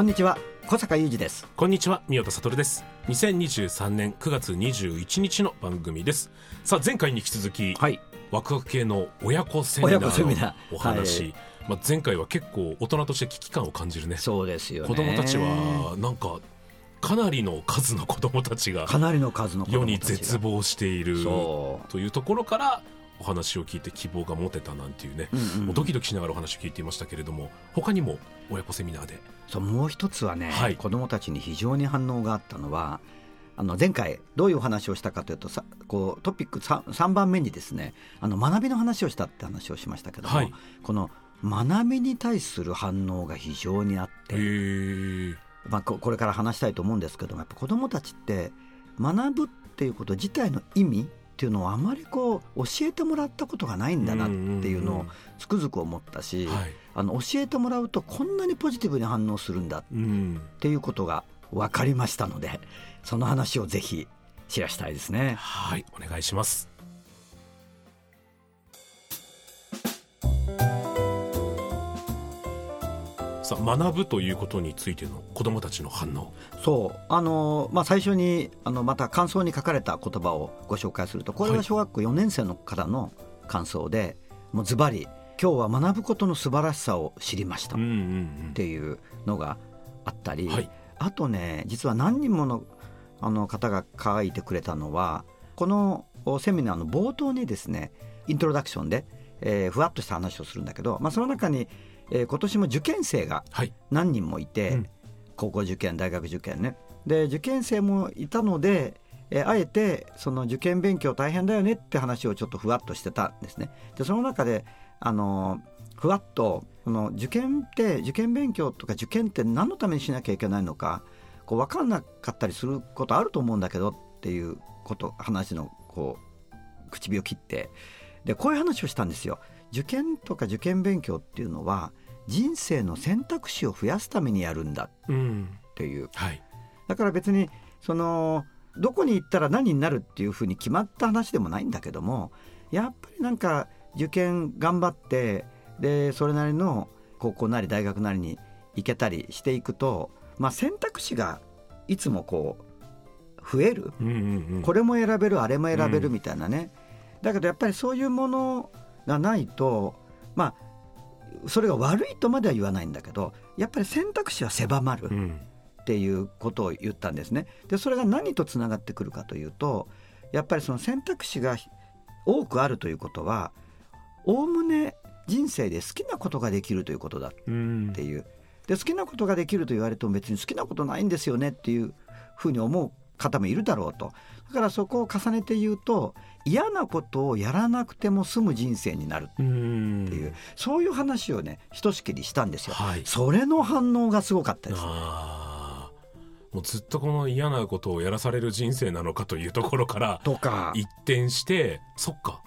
こんにちは小坂雄二です。こんにちは宮田悟です。2023年9月21日の番組です。さあ前回に引き続き、はい。ワクワク系の親子セミナーー。のお話、はい。まあ、前回は結構大人として危機感を感じるね。そうですよね。子供たちはなんかかなりの数の子供たちがかなりの数の子世に絶望しているそというところからお話を聞いて希望が持てたなんていうね、う、うんうん。もうドキドキしながらお話を聞いていましたけれども他にも親子セミナーで。そうもう一つはね、はい。子供たちに非常に反応があったのはあの前回どういうお話をしたかというとさこうトピック 3, 3番目にですねあの学びの話をしたって話をしましたけども、はい。この学びに対する反応が非常にあって、まあ、ここれから話したいと思うんですけどもやっぱ子どもたちって学ぶっていうこと自体の意味っていうのをあまりこう教えてもらったことがないんだなっていうのをつくづく思ったし、はい。あの教えてもらうとこんなにポジティブに反応するんだっうんていうことが分かりましたのでその話をぜひシェアしたいですね。はいお願いしますさあ学ぶということについての子どもたちの反応。そう。あの、まあ、最初にあのまた感想に書かれた言葉をご紹介するとこれは小学校4年生の方の感想で、もうズバリ今日は学ぶことの素晴らしさを知りました。っていうのがあったり、はい。あとね実は何人ものあの方が書いてくれたのはこのセミナーの冒頭にですねイントロダクションで、えーふわっとした話をするんだけど、まあ、その中に、えー今年も受験生がはい。何人もいて、うん。高校受験大学受験ね。で受験生もいたので、えーあえてその受験勉強大変だよねって話をちょっとふわっとしてたんですね。でその中であのーふわっとこの受験って受験勉強とか受験って何のためにしなきゃいけないのかこう分かんなかったりすることあると思うんだけどっていうこと話のこう口火を切ってでこういう話をしたんですよ。受験とか受験勉強っていうのは人生の選択肢を増やすためにやるんだうんっていう。はい。だから別にそのどこに行ったら何になるっていうふうに決まった話でもないんだけどもやっぱりなんか受験頑張ってでそれなりの高校なり大学なりに行けたりしていくと、まあ、選択肢がいつもこう増える。うんうんうん。これも選べるあれも選べるみたいなね、だけどやっぱりそういうものがないとまあそれが悪いとまでは言わないんだけどやっぱり選択肢は狭まる。うんっていうことを言ったんですね。でそれが何とつながってくるかというとやっぱりその選択肢が多くあるということはおおむね人生で好きなことができるということだうんっていうで好きなことができると言われても別に好きなことないんですよねっていうふうに思う方もいるだろうと。だからそこを重ねて言うと嫌なことをやらなくても済む人生になるうんっていう、そういう話をねひとしきりしたんですよ。はい。それの反応がすごかったです。あー。もうずっとこの嫌なことをやらされる人生なのかというところからとか。一転してそっか。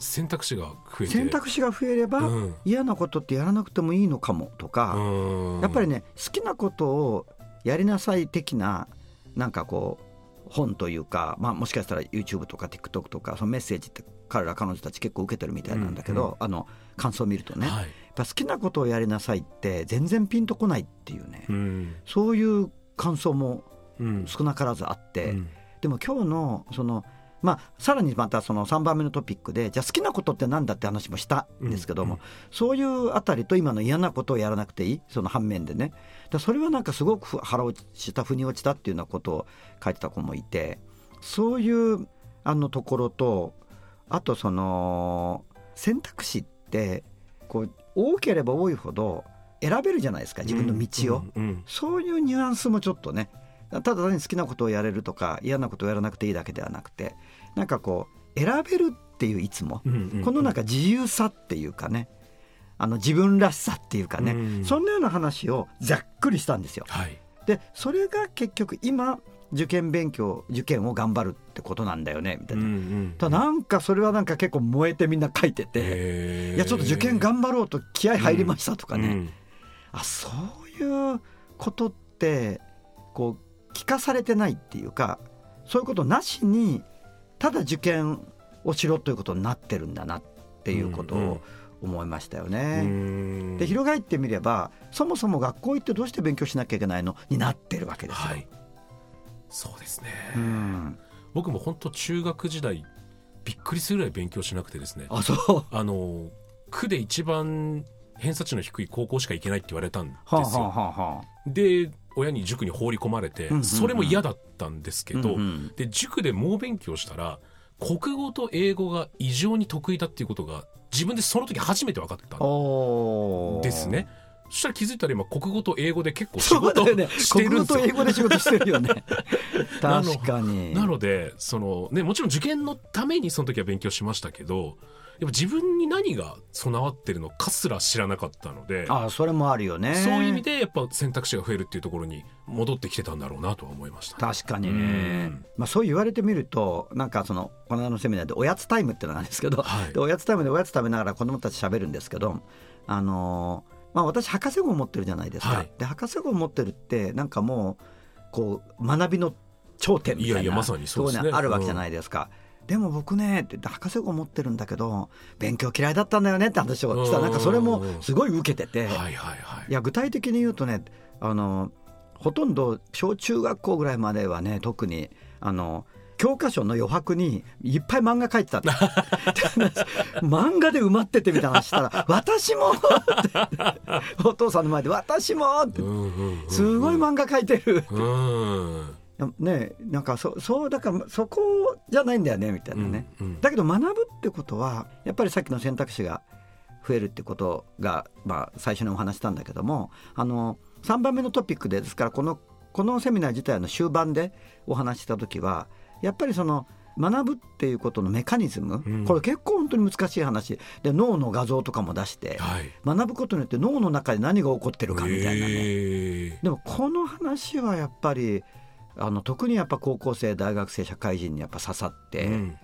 選択肢が増えて。選択肢が増えれば、うん。嫌なことってやらなくてもいいのかもとか、うん。やっぱりね好きなことをやりなさい的ななんかこう本というか、まあ、もしかしたら YouTube とか TikTok とかそのメッセージって彼ら彼女たち結構受けてるみたいなんだけど、うんうあの感想を見るとね、やっはいぱ好きなことをやりなさいって全然ピンとこないっていうね、うん。そういう感想もうん。少なからずあって、うん。でも今日のそのまあ、さらにまたその3番目のトピックでじゃあ好きなことってなんだって話もしたんですけども、うんそういうあたりと今の嫌なことをやらなくていい？その反面でね。だそれはなんかすごく腹落ちした腑に落ちたっていうようなことを書いてた子もいてそういうあのところとあとその選択肢ってこう多ければ多いほど選べるじゃないですか自分の道を、うんうん。そういうニュアンスもちょっとねただ単に好きなことをやれるとか嫌なことをやらなくていいだけではなくてなんかこう選べるっていういつも、うんうんうんこのなんか自由さっていうかねあの自分らしさっていうかね、うん。そんなような話をざっくりしたんですよ。はい。でそれが結局今受験勉強受験を頑張るってことなんだよねみたいな。んただなんかそれはなんか結構燃えてみんな書いてて、いやちょっと受験頑張ろうと気合入りましたとかね、うん。あそういうことってこう聞かされてないっていうかそういうことなしにただ受験をしろということになってるんだなっていうことうんうんを思いましたようね。んで翻ってみればそもそも学校行ってどうして勉強しなきゃいけないのになってるわけですよ。はい。そうですね、うん、僕も本当中学時代びっくりするぐらい勉強しなくてですね。あそう。あの区で一番偏差値の低い高校しか行けないって言われたんではあすよ、はあはあ。はで親に塾に放り込まれて、それも嫌だったんですけど、で塾で猛勉強したら国語と英語が異常に得意だっていうことが自分でその時初めて分かったんですね。そしたら気づいたら今国語と英語で結構仕事してるんですよ。国語と英語で仕事してるよね。確かに。なのでその、ね、もちろん受験のためにその時は勉強しましたけどやっぱ自分に何が備わってるのかすら知らなかったのであそれもあるよね。そういう意味でやっぱ選択肢が増えるっていうところに戻ってきてたんだろうなとは思いましたね、確かにうねん、まあ、そう言われてみるとなんかそのこの間のセミナーでおやつタイムっていうのがあるんですけど、はい。でおやつタイムでおやつ食べながら子どもたち喋るんですけどあのーまあ、私博士号持ってるじゃないですか、はい。で博士号持ってるってなんかもうこう学びの頂点みたいなところにあるわけじゃないですか。でも僕ねって博士号持ってるんだけど勉強嫌いだったんだよねって話をした。らなんかそれもすごい受けてて、はいはいはい。いや具体的に言うとねあのほとんど小中学校ぐらいまではね特にあの教科書の余白にいっぱい漫画描いてたって 漫画で埋まっててみたいな話したら「私も!」って。お父さんの前で「私も!」って。すごい漫画描いてる。うんねなんかそそうだからそこじゃないんだよねみたいなね、うんうん。だけど学ぶってことはやっぱりさっきの選択肢が増えるってことが、まあ、最初にお話ししたんだけどもあの3番目のトピックでですからこのこのセミナー自体の終盤でお話しした時はやっぱりその学ぶっていうことのメカニズム、うん。これ結構本当に難しい話。で脳の画像とかも出してはい。学ぶことによって脳の中で何が起こってるかみたいなね、へー。でもこの話はやっぱりあの特にやっぱ高校生大学生社会人にやっぱ刺さって、うん。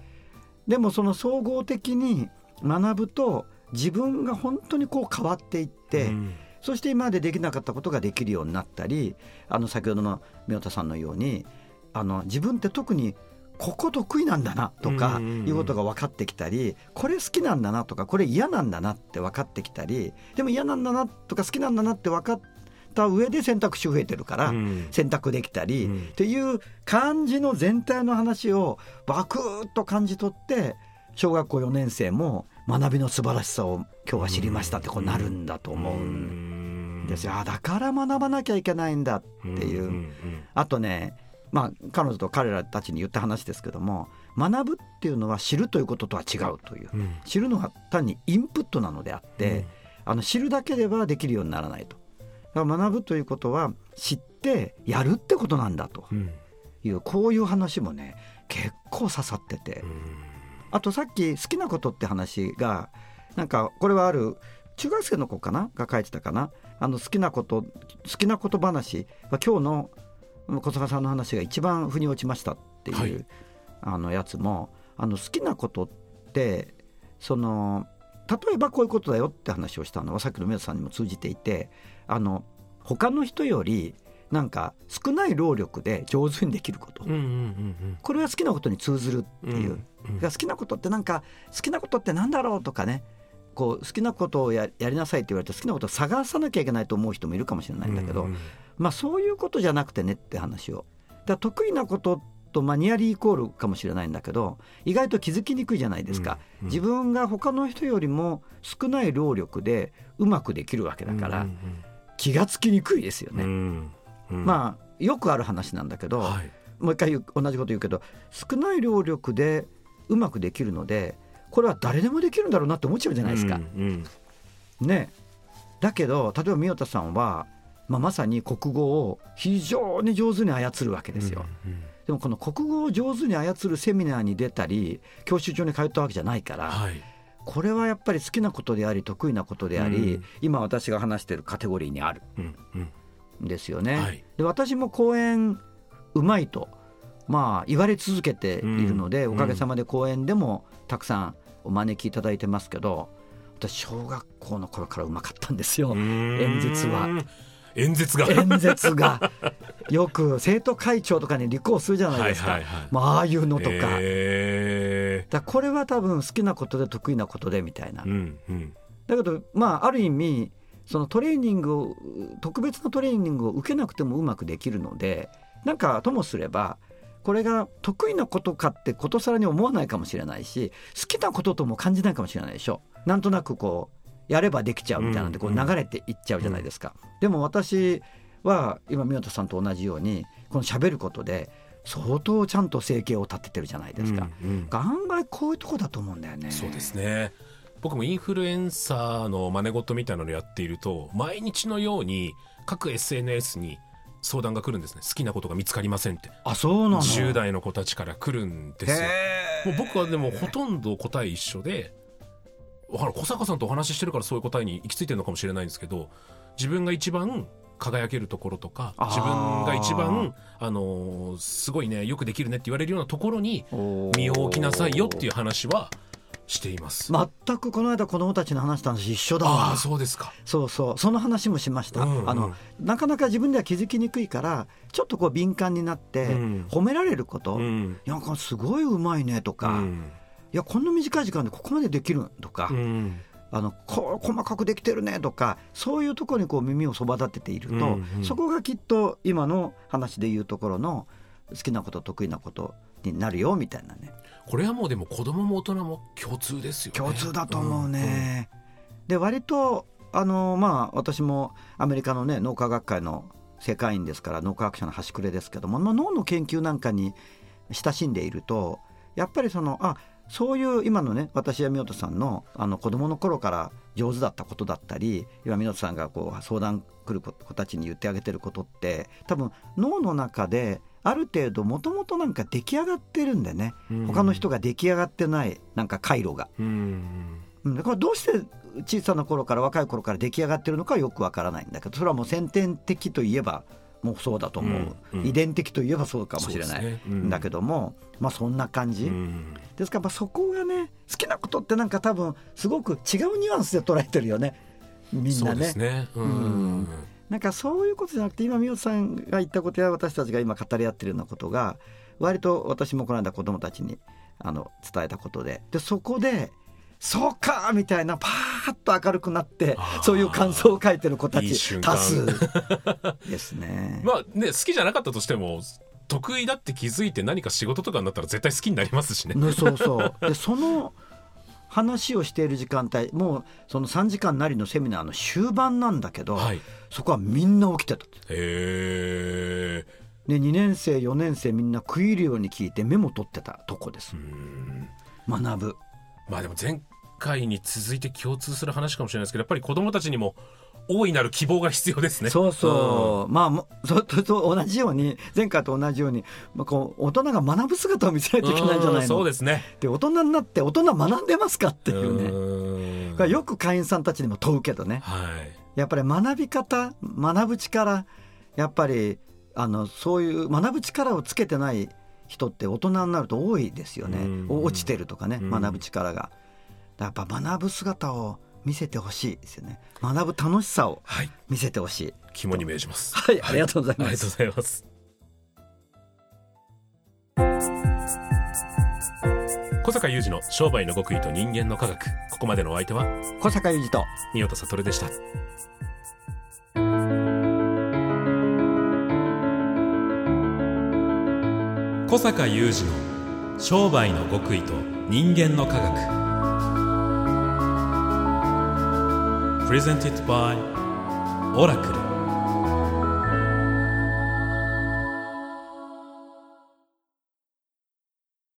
でもその総合的に学ぶと自分が本当にこう変わっていって、うん。そして今までできなかったことができるようになったりあの先ほどの宮田さんのようにあの自分って特にここ得意なんだなとかいうことが分かってきたりこれ好きなんだなとかこれ嫌なんだなって分かってきたりでも嫌なんだなとか好きなんだなって分かった上で選択肢増えてるから、うん。選択できたり、うん。っていう感じの全体の話をバクッと感じ取って小学校4年生も学びの素晴らしさを今日は知りましたってこうなるんだと思うんですよ。あだから学ばなきゃいけないんだっていう。あとねまあ彼女と彼らたちに言った話ですけども学ぶっていうのは知るということとは違うという。うん。知るのは単にインプットなのであって、あの知るだけではできるようにならないと。学ぶということは知ってやるってことなんだと。うんいうこういう話もね結構刺さってて。あとさっき好きなことって話がなんかこれはある中学生の子かな？が書いてたかな？あの好きなこと好きなこと話は今日の小坂さんの話が一番腑に落ちましたっていう、はい。あのやつもあの好きなことってその例えばこういうことだよって話をしたのはさっきの宮田さんにも通じていてあの他の人よりなんか少ない労力で上手にできること、うんうんうんこれは好きなことに通ずるってう。んいう、うん。が好きなことってなんか好きなことってなんだろうとかね。こう好きなことをややりなさいって言われて好きなことを探さなきゃいけないと思う人もいるかもしれないんだけど、うんまあそういうことじゃなくてねって話を。だ得意なこととまあニアリーイコールかもしれないんだけど意外と気づきにくいじゃないですか、うんうん。自分が他の人よりも少ない労力でうまくできるわけだから、うん気がつきにくいですようね。んうんまあよくある話なんだけど、はいもう一回同じこと言うけど少ない労力でうまくできるのでこれは誰でもできるんだろうなって思っちゃうじゃないですか。うんね。だけど例えば宮田さんはまあ、まさに国語を非常に上手に操るわけですよ。うんうんでもこの国語を上手に操るセミナーに出たり教習所に通ったわけじゃないから、はいこれはやっぱり好きなことであり得意なことであり、うん。今私が話しているカテゴリーにある。うんですよね。はい。で私も講演うまいとまあ言われ続けているので、うん。おかげさまで講演でもたくさんお招きいただいてますけど私小学校の頃からうまかったんですよ。演演説は演説が。演説が。よく生徒会長とかに立候補するじゃないですか、はいはいはい。まあああいうのとか,、えだからこれは多分好きなことで得意なことでみたいな、ーうんうん。だけどまあある意味そのトレーニングを特別なトレーニングを受けなくてもうまくできるのでなんかともすればこれが得意なことかってことさらに思わないかもしれないし好きなこととも感じないかもしれないでしょ。なんとなくこうやればできちゃうみたいなんでこううん。流れていっちゃうじゃないですか、でも私は今宮田さんと同じようにこの喋ることで相当ちゃんと生計を立ててるじゃないですか、案外こういうとこだと思うんだよね。そうですね。僕もインフルエンサーの真似事みたいなのをやっていると毎日のように各 SNS に相談が来るんですね。好きなことが見つかりませんって。あそうなの。10代の子たちから来るんですよ。もう僕はでもほとんど答え一緒でわかる。小坂さんとお話ししてるからそういう答えに行き着いてるのかもしれないんですけど自分が一番輝けるところとか自分が一番あのーすごいねよくできるねって言われるようなところに身を置きなさいよっていう話はしています。全くこの間子供たちの話した話一緒だわ。ああそうですか。そうそう。その話もしました、うんうん。あのなかなか自分では気づきにくいからちょっとこう敏感になってうん。褒められること、いうん。やこれすごいうまいねとか、いうんやこんな短い時間でここまでできるとか、うんあのこ細かくできてるねとかそういうところにこう耳をそば立てていると、うんうんそこがきっと今の話でいうところの好きなこと得意なことになるよみたいなねこれはもうでも子供も大人も共通ですよね。共通だと思うね。で割とあのまあ私もアメリカのね脳科学会の世界員ですから脳科学者の端くれですけども、まあ、脳の研究なんかに親しんでいるとやっぱりそのあそういう今のね私や宮本さんのあの子供の頃から上手だったことだったり今宮本さんがこう相談来る子子たちに言ってあげてることって多分脳の中である程度もともとなんか出来上がってるんでね。うん。他の人が出来上がってないなんか回路が。うん。うん、だからどうして小さな頃から若い頃から出来上がってるのかはよくわからないんだけどそれはもう先天的といえばもうそうだと思う、遺伝的といえばそうかもしれない。ね。だけども、まあそんな感じ、うん。ですからやっぱそこがね好きなことってなんか多分すごく違うニュアンスで捉えてるよね。みんなね。ううん。ん。なんかそういうことじゃなくて今美桜さんが言ったことや私たちが今語り合ってるようなことが割と私もこの間子供たちにあの伝えたことで。でそこで「そうか!」みたいなパーッと明るくなってそういう感想を書いてる子たち多数 ですね。まあね好きじゃなかったとしても得意だって気づいて何か仕事とかになったら絶対好きになりますしね。ねそうそうでその話をしている時間帯もうその3時間なりのセミナーの終盤なんだけど、はい。そこはみんな起きてた。へえ。で2年生4年生みんな食い入るように聞いてメモ取ってたとこですうん学ぶまあでも前回に続いて共通する話かもしれないですけどやっぱり子供たちにも大いなる希望が必要ですね。そうそう、まあもそとと同じように前回と同じように、まあ、こう大人が学ぶ姿を見せないといけないんじゃないの？そうですね。で大人になって大人学んでますかっていうねよく会員さんたちにも問うけどねはい。やっぱり学び方学ぶ力やっぱりあのそういう学ぶ力をつけてない人って大人になると多いですよねうんお落ちてるとかねうん学ぶ力がやっぱ学ぶ姿を見せてほしいですよね学ぶ楽しさをはい。見せてほしい肝に銘じます。はいありがとうございますありがとうございます。小坂雄二の商売の極意と人間の科学。ここまでのお相手は？小坂雄二と三代悟でした。小坂雄二の商売の極意と人間の科学。プレゼンティットバイオラクル